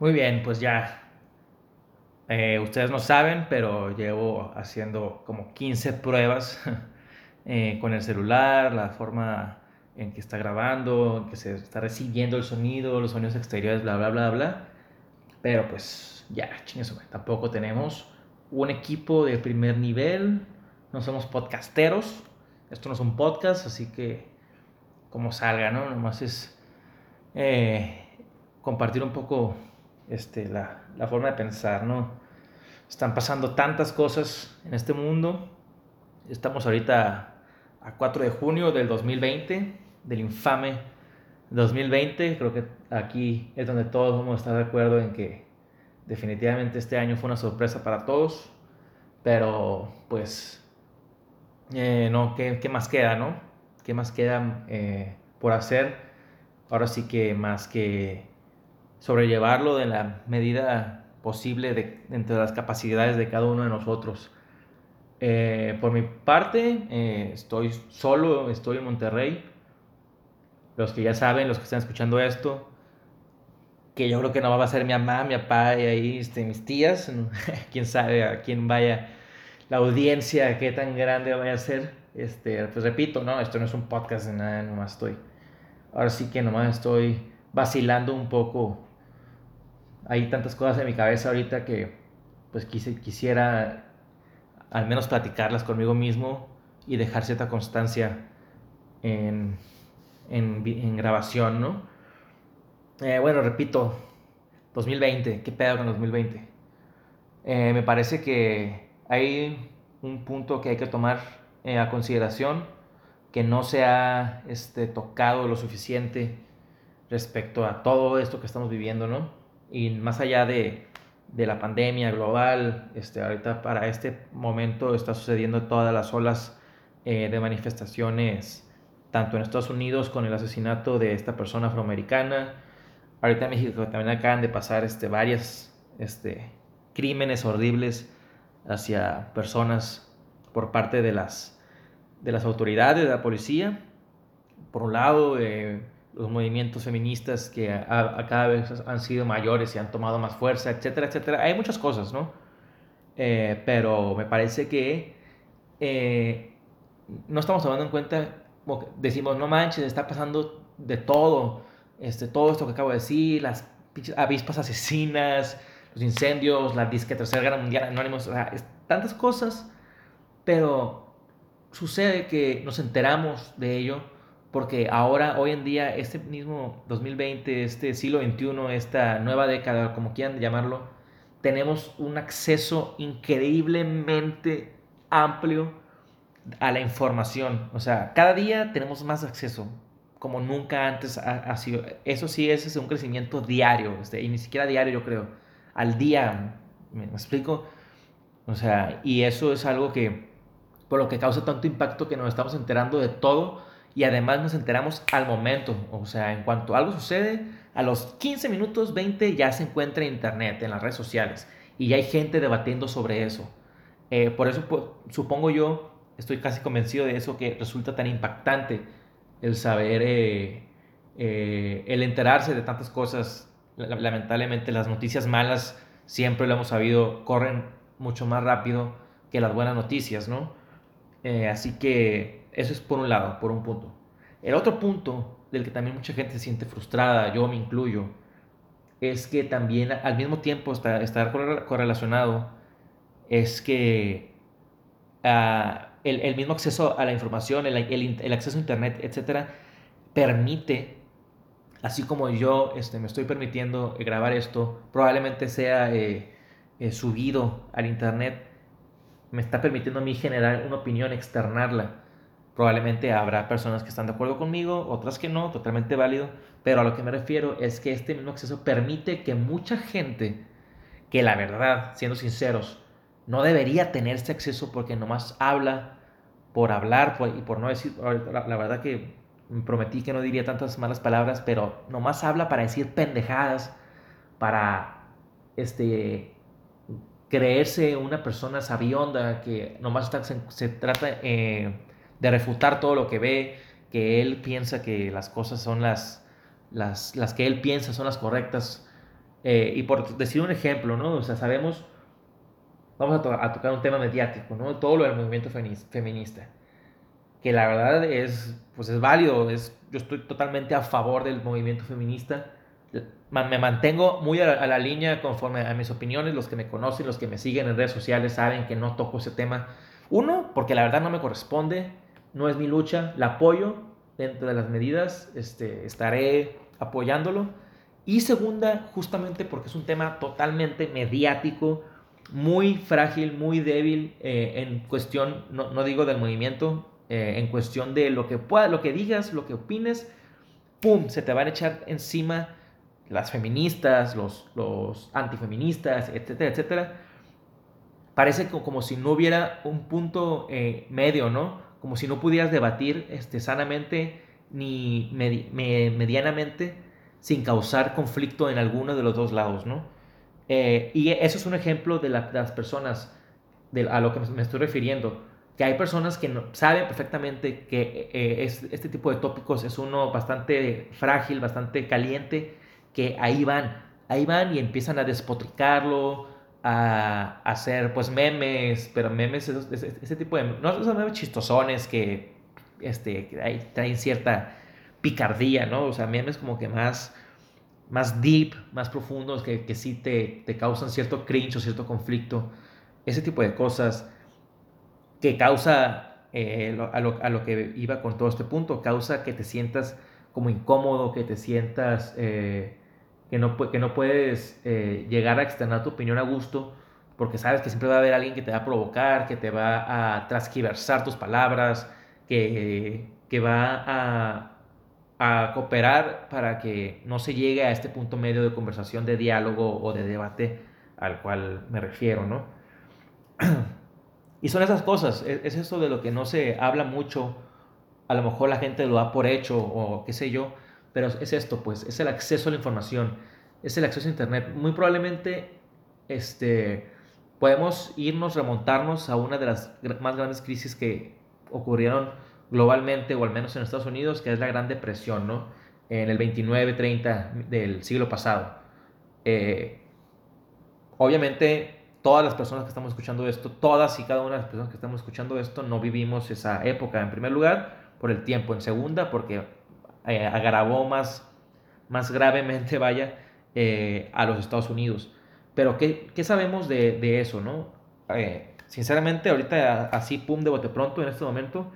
Muy bien, pues ya. Eh, ustedes no saben, pero llevo haciendo como 15 pruebas eh, con el celular, la forma en que está grabando, en que se está recibiendo el sonido, los sonidos exteriores, bla, bla, bla, bla. Pero pues ya, chingues, tampoco tenemos un equipo de primer nivel, no somos podcasteros, esto no es un podcast, así que como salga, ¿no? Nomás es eh, compartir un poco este, la, la, forma de pensar, ¿no? Están pasando tantas cosas en este mundo. Estamos ahorita a 4 de junio del 2020, del infame 2020. Creo que aquí es donde todos vamos a estar de acuerdo en que definitivamente este año fue una sorpresa para todos. Pero pues, eh, no, ¿qué, ¿qué, más queda, no? ¿Qué más queda eh, por hacer? Ahora sí que más que sobrellevarlo de la medida posible de, entre las capacidades de cada uno de nosotros. Eh, por mi parte, eh, estoy solo, estoy en Monterrey. Los que ya saben, los que están escuchando esto, que yo creo que no va a ser mi mamá, mi papá y ahí este, mis tías, quién sabe a quién vaya la audiencia, qué tan grande vaya a ser. Este, pues repito, no, esto no es un podcast de nada, nomás estoy. Ahora sí que nomás estoy vacilando un poco hay tantas cosas en mi cabeza ahorita que pues quisiera al menos platicarlas conmigo mismo y dejar cierta constancia en, en, grabación, ¿no? Eh, bueno, repito, 2020, ¿qué pedo con 2020? Eh, me parece que hay un punto que hay que tomar eh, a consideración que no se ha este, tocado lo suficiente respecto a todo esto que estamos viviendo, ¿no? Y más allá de, de la pandemia global, este, ahorita para este momento está sucediendo todas las olas eh, de manifestaciones, tanto en Estados Unidos con el asesinato de esta persona afroamericana, ahorita en México también acaban de pasar este, varias este, crímenes horribles hacia personas por parte de las, de las autoridades, de la policía. Por un lado, eh, los movimientos feministas que a, cada vez han sido mayores y han tomado más fuerza, etcétera, etcétera. Hay muchas cosas, ¿no? Eh, pero me parece que eh, no estamos tomando en cuenta, decimos, no manches, está pasando de todo, este, todo esto que acabo de decir, las avispas asesinas, los incendios, la disque tercera guerra mundial, anónimos, o sea, tantas cosas, pero sucede que nos enteramos de ello porque ahora, hoy en día, este mismo 2020, este siglo XXI, esta nueva década, como quieran llamarlo, tenemos un acceso increíblemente amplio a la información. O sea, cada día tenemos más acceso, como nunca antes ha, sido. Eso sí es, un crecimiento diario, este, y ni siquiera diario yo creo, al día, ¿me, ¿me explico? O sea, y eso es algo que, por lo que causa tanto impacto que nos estamos enterando de todo y además nos enteramos al momento, o sea, en cuanto algo sucede, a los 15 minutos, 20 ya se encuentra en internet, en las redes sociales, y ya hay gente debatiendo sobre eso. Eh, por eso pues, supongo yo, estoy casi convencido de eso, que resulta tan impactante el saber, eh, eh, el enterarse de tantas cosas. Lamentablemente las noticias malas, siempre lo hemos sabido, corren mucho más rápido que las buenas noticias, ¿no? así que eso es por un lado, por un punto. El otro punto del que también mucha gente se siente frustrada, yo me incluyo, es que también al mismo tiempo estar, estar correlacionado es que ah, el, mismo acceso a la información, el, acceso a Internet, etcétera, permite, así como yo este, me estoy permitiendo grabar esto, probablemente sea eh, eh, subido al Internet, me está permitiendo a mí generar una opinión, externarla. Probablemente habrá personas que están de acuerdo conmigo, otras que no, totalmente válido, pero a lo que me refiero es que este mismo acceso permite que mucha gente, que la verdad, siendo sinceros, no debería tener este acceso porque nomás habla por hablar y por no decir, la, verdad que prometí que no diría tantas malas palabras, pero nomás habla para decir pendejadas, para este creerse una persona sabionda que nomás se, trata eh, de refutar todo lo que ve, que él piensa que las cosas son las, las, las que él piensa son las correctas. Eh, y por decir un ejemplo, ¿no? O sea, sabemos, vamos a, tocar un tema mediático, ¿no? Todo lo del movimiento feminista, que la verdad es, pues es válido, es, yo estoy totalmente a favor del movimiento feminista, me mantengo muy a la, línea conforme a mis opiniones, los que me conocen, los que me siguen en redes sociales saben que no toco ese tema. Uno, porque la verdad no me corresponde, no es mi lucha, la apoyo dentro de las medidas, este, estaré apoyándolo y segunda, justamente porque es un tema totalmente mediático, muy frágil, muy débil eh, en cuestión, no, no, digo del movimiento, eh, en cuestión de lo que, pueda, lo que digas, lo que opines, ¡pum! Se te van a echar encima las feministas, los, los antifeministas, etcétera, etcétera. Parece como, si no hubiera un punto eh, medio, ¿no? Como si no pudieras debatir este, sanamente ni medianamente sin causar conflicto en alguno de los dos lados, ¿no? Eh, y eso es un ejemplo de, las personas a lo que me estoy refiriendo, que hay personas que no, saben perfectamente que eh, este tipo de tópicos es uno bastante frágil, bastante caliente, que ahí van, ahí van y empiezan a despotricarlo, a, hacer pues memes, pero memes, ese, tipo de, no son memes chistosones que este, traen cierta picardía, ¿no? O sea, memes como que más, más deep, más profundos, que, que sí te, te causan cierto cringe o cierto conflicto. Ese tipo de cosas que causa, eh, a, lo, a, lo, que iba con todo este punto, causa que te sientas como incómodo, que te sientas eh, que, no, que no puedes eh, llegar a externar tu opinión a gusto, porque sabes que siempre va a haber alguien que te va a provocar, que te va a transgiversar tus palabras, que, que va a a cooperar para que no se llegue a este punto medio de conversación, de diálogo o de debate al cual me refiero, ¿no? y son esas cosas, e-, es, eso de lo que no se habla mucho, a lo mejor la gente lo da por hecho o qué sé yo, pero es esto, pues, es el acceso a la información, es el acceso a Internet. Muy probablemente este, podemos irnos, remontarnos a una de las más grandes crisis que ocurrieron globalmente, o al menos en Estados Unidos, que es la Gran Depresión, ¿no? En el 29-30 del siglo pasado. Eh, obviamente, todas las personas que estamos escuchando esto, todas y cada una de las personas que estamos escuchando esto, no vivimos esa época, en primer lugar, por el tiempo, en segunda, porque eh, más, más gravemente, vaya, eh, a los Estados Unidos. Pero, ¿qué, qué sabemos de, de, eso, no? sinceramente, ahorita así, pum, de bote pronto, en este momento,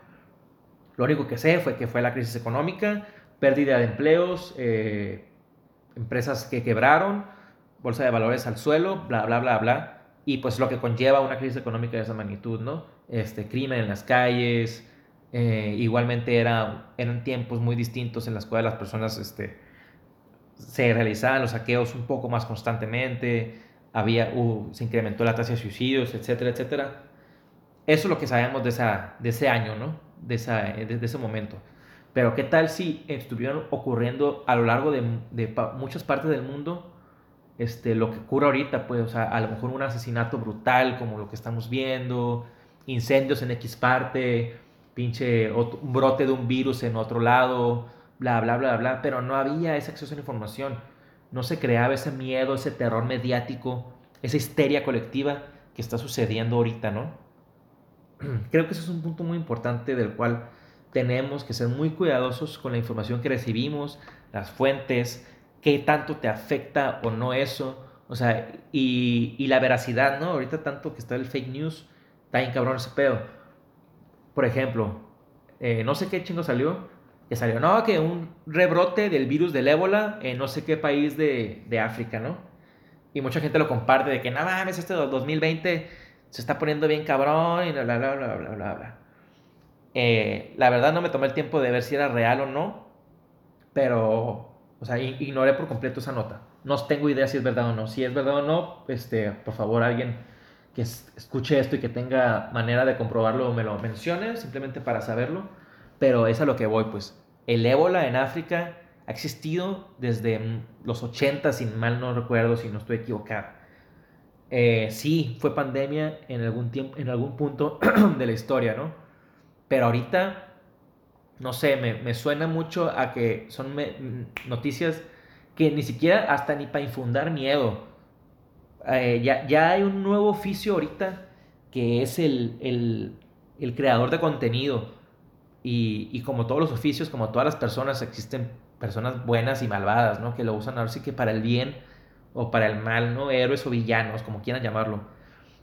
lo único que sé fue que fue la crisis económica, pérdida de empleos, eh, empresas que quebraron, bolsa de valores al suelo, bla, bla, bla, bla. Y pues lo que conlleva una crisis económica de esa magnitud, ¿no? Este, crimen en las calles, eh, igualmente era, eran tiempos muy distintos en los cuales las personas este, se realizaban los saqueos un poco más constantemente, había, se incrementó la tasa de suicidios, etcétera, etcétera. Eso es lo que sabemos de, esa, de ese año, ¿no? de, esa, de, ese momento. Pero ¿qué tal si estuvieran ocurriendo a lo largo de, de, muchas partes del mundo este, lo que ocurre ahorita? Pues, o sea, a lo mejor un asesinato brutal como lo que estamos viendo, incendios en X parte, pinche un brote de un virus en otro lado, bla, bla, bla, bla. Pero no había ese acceso a la información. No se creaba ese miedo, ese terror mediático, esa histeria colectiva que está sucediendo ahorita, ¿no? Creo que ese es un punto muy importante del cual tenemos que ser muy cuidadosos con la información que recibimos, las fuentes, qué tanto te afecta o no eso, o sea, y, y la veracidad, ¿no? Ahorita tanto que está el fake news, está bien cabrón ese pedo. Por ejemplo, eh, no sé qué chingo salió, que salió, no, que un rebrote del virus del ébola en no sé qué país de, de África, ¿no? Y mucha gente lo comparte de que, nada mames, este 2020 se está poniendo bien cabrón y bla, bla, bla, bla, bla, bla. Eh, la verdad no me tomé el tiempo de ver si era real o no, pero, o sea, ignoré por completo esa nota. No tengo idea si es verdad o no. Si es verdad o no, este, por favor, alguien que escuche esto y que tenga manera de comprobarlo me lo mencione, simplemente para saberlo. Pero es a lo que voy, pues. El ébola en África ha existido desde los 80, sin mal no recuerdo, si no estoy equivocado. Eh, sí, fue pandemia en algún, tiempo, en algún punto de la historia, ¿no? Pero ahorita, no sé, me, suena mucho a que son noticias que ni siquiera hasta ni para infundar miedo. Eh, ya, ya, hay un nuevo oficio ahorita que es el, el, el creador de contenido. Y, y, como todos los oficios, como todas las personas, existen personas buenas y malvadas, ¿no? Que lo usan ahora sí que para el bien o para el mal, ¿no? Héroes o villanos, como quieran llamarlo.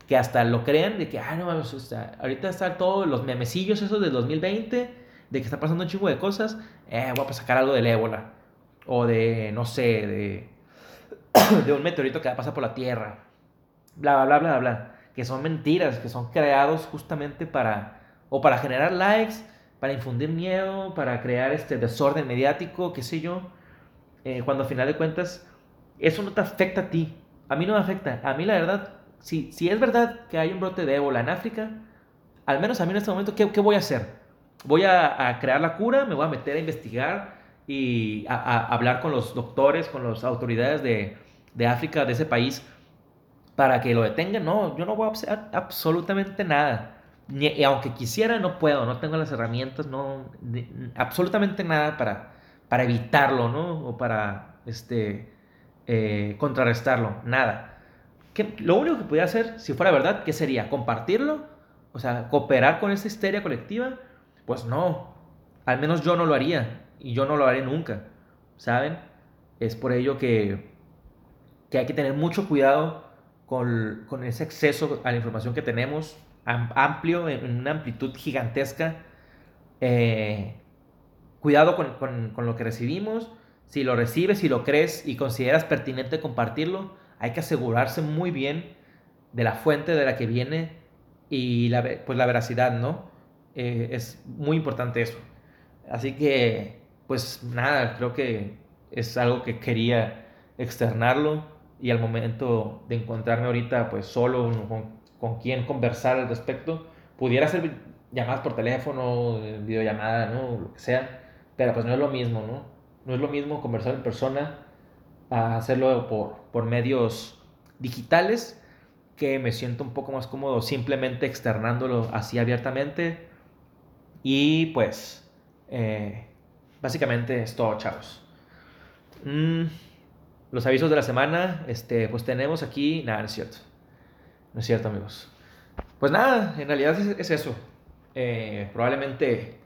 Que hasta lo crean de que, ah, no, o sea, ahorita están todos los memecillos esos del 2020, de que está pasando un chingo de cosas, eh, voy a sacar algo del ébola. O de, no sé, de, de un meteorito que va a pasar por la Tierra. Bla, bla, bla, bla, bla. Que son mentiras, que son creados justamente para, o para generar likes, para infundir miedo, para crear este desorden mediático, qué sé yo. Eh, cuando al final de cuentas, eso no te afecta a ti. A mí no me afecta. A mí la verdad, si, si es verdad que hay un brote de ébola en África, al menos a mí en este momento, ¿qué, qué voy a hacer? Voy a, a, crear la cura, me voy a meter a investigar y a, a hablar con los doctores, con las autoridades de, de, África, de ese país, para que lo detengan. No, yo no voy a hacer absolutamente nada. Ni, aunque quisiera, no puedo, no tengo las herramientas, no, absolutamente nada para, para evitarlo, ¿no? O para, este, eh, contrarrestarlo, nada. ¿Qué, lo único que podía hacer, si fuera verdad, ¿qué sería? ¿Compartirlo? O sea, cooperar con esta histeria colectiva. Pues no, al menos yo no lo haría y yo no lo haré nunca, ¿saben? Es por ello que, que hay que tener mucho cuidado con, con ese exceso a la información que tenemos, amplio, en una amplitud gigantesca. Eh, cuidado con, con, con, lo que recibimos si lo recibes, si lo crees y consideras pertinente compartirlo, hay que asegurarse muy bien de la fuente de la que viene y la, pues la veracidad, ¿no? Eh, es muy importante eso. Así que, pues nada, creo que es algo que quería externarlo y al momento de encontrarme ahorita pues solo con, con quien conversar al respecto, pudiera hacer llamadas por teléfono, videollamada, ¿no? Lo que sea, pero pues no es lo mismo, ¿no? No es lo mismo conversar en persona a hacerlo por, por medios digitales, que me siento un poco más cómodo simplemente externándolo así abiertamente. Y pues, eh, básicamente es todo, chavos. Mm, los avisos de la semana, este, pues tenemos aquí, nada, no es cierto. No es cierto, amigos. Pues nada, en realidad es, eso. Eh, probablemente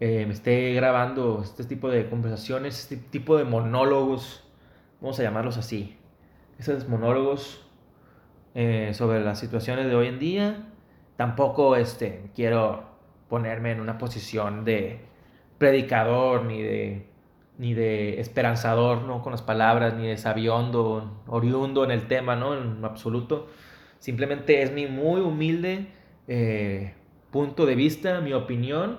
eh, me esté grabando este tipo de conversaciones, este tipo de monólogos, vamos a llamarlos así, esos monólogos eh, sobre las situaciones de hoy en día. Tampoco este, quiero ponerme en una posición de predicador ni de, ni de esperanzador ¿no? con las palabras, ni de sabiondo, oriundo en el tema, ¿no? en absoluto. Simplemente es mi muy humilde eh, punto de vista, mi opinión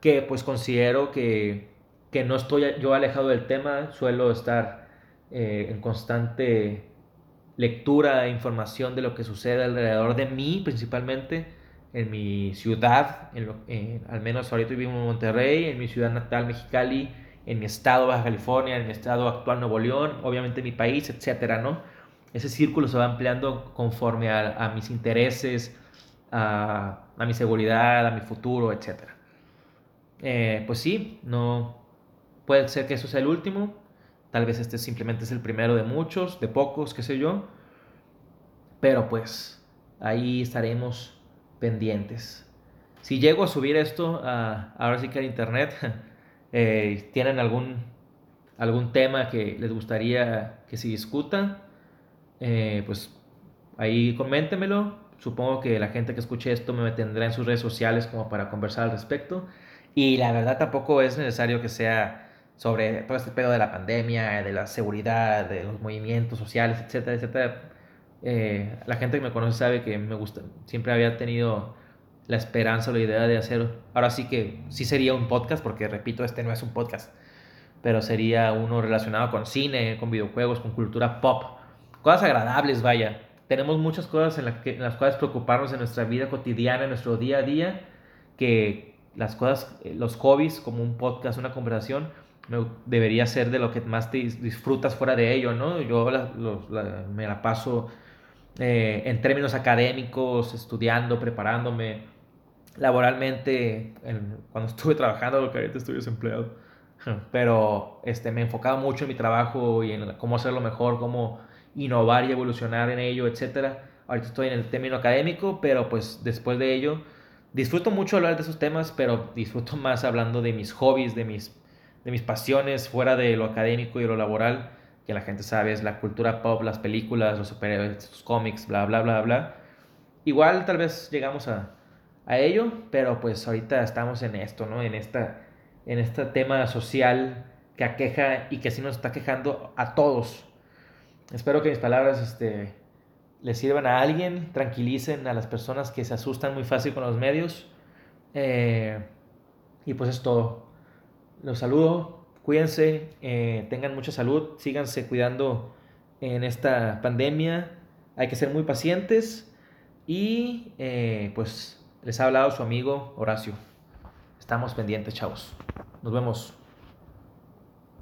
que pues considero que, que no estoy yo alejado del tema, suelo estar eh, en constante lectura e información de lo que sucede alrededor de mí, principalmente en mi ciudad, en lo, al menos ahorita vivo en Monterrey, en mi ciudad natal Mexicali, en mi estado Baja California, en mi estado actual Nuevo León, obviamente mi país, etcétera, ¿no? Ese círculo se va ampliando conforme a, mis intereses, a, a mi seguridad, a mi futuro, etcétera. Eh, pues sí, no puede ser que eso sea el último. Tal vez este simplemente es el primero de muchos, de pocos, qué sé yo. Pero pues ahí estaremos pendientes. Si llego a subir esto a, ahora sí que a internet, eh, tienen algún, algún tema que les gustaría que se discuta, eh, pues ahí coméntenmelo. Supongo que la gente que escuche esto me tendrá en sus redes sociales como para conversar al respecto. Y la verdad tampoco es necesario que sea sobre todo este pedo de la pandemia, de la seguridad, de los movimientos sociales, etcétera, etcétera. Eh, la gente que me conoce sabe que me gusta, siempre había tenido la esperanza o la idea de hacer, ahora sí que sí sería un podcast, porque repito, este no es un podcast, pero sería uno relacionado con cine, con videojuegos, con cultura pop, cosas agradables, vaya. Tenemos muchas cosas en, que, en las cuales preocuparnos en nuestra vida cotidiana, en nuestro día a día, que, las cosas, eh, los hobbies, como un podcast, una conversación, debería ser de lo que más disfrutas fuera de ello, ¿no? Yo me la paso eh, en términos académicos, estudiando, preparándome laboralmente, cuando estuve trabajando, lo que ahorita estoy desempleado. pero este, me enfocaba mucho en mi trabajo y en cómo hacerlo mejor, cómo innovar y evolucionar en ello, etc. Ahorita estoy en el término académico, pero pues después de ello disfruto mucho hablar de esos temas, pero disfruto más hablando de mis hobbies, de mis, de mis pasiones fuera de lo académico y lo laboral, que la gente sabe es la cultura pop, las películas, los superhéroes, los cómics, bla, bla, bla, bla. Igual tal vez llegamos a, a ello, pero pues ahorita estamos en esto, ¿no? En esta en este tema social que aqueja y que sí nos está quejando a todos. Espero que mis palabras este, les sirvan a alguien, tranquilicen a las personas que se asustan muy fácil con los medios. Eh, y pues es todo. Los saludo, cuídense, eh, tengan mucha salud, síganse cuidando en esta pandemia. Hay que ser muy pacientes. Y eh, pues les ha hablado su amigo Horacio. Estamos pendientes, chavos. Nos vemos.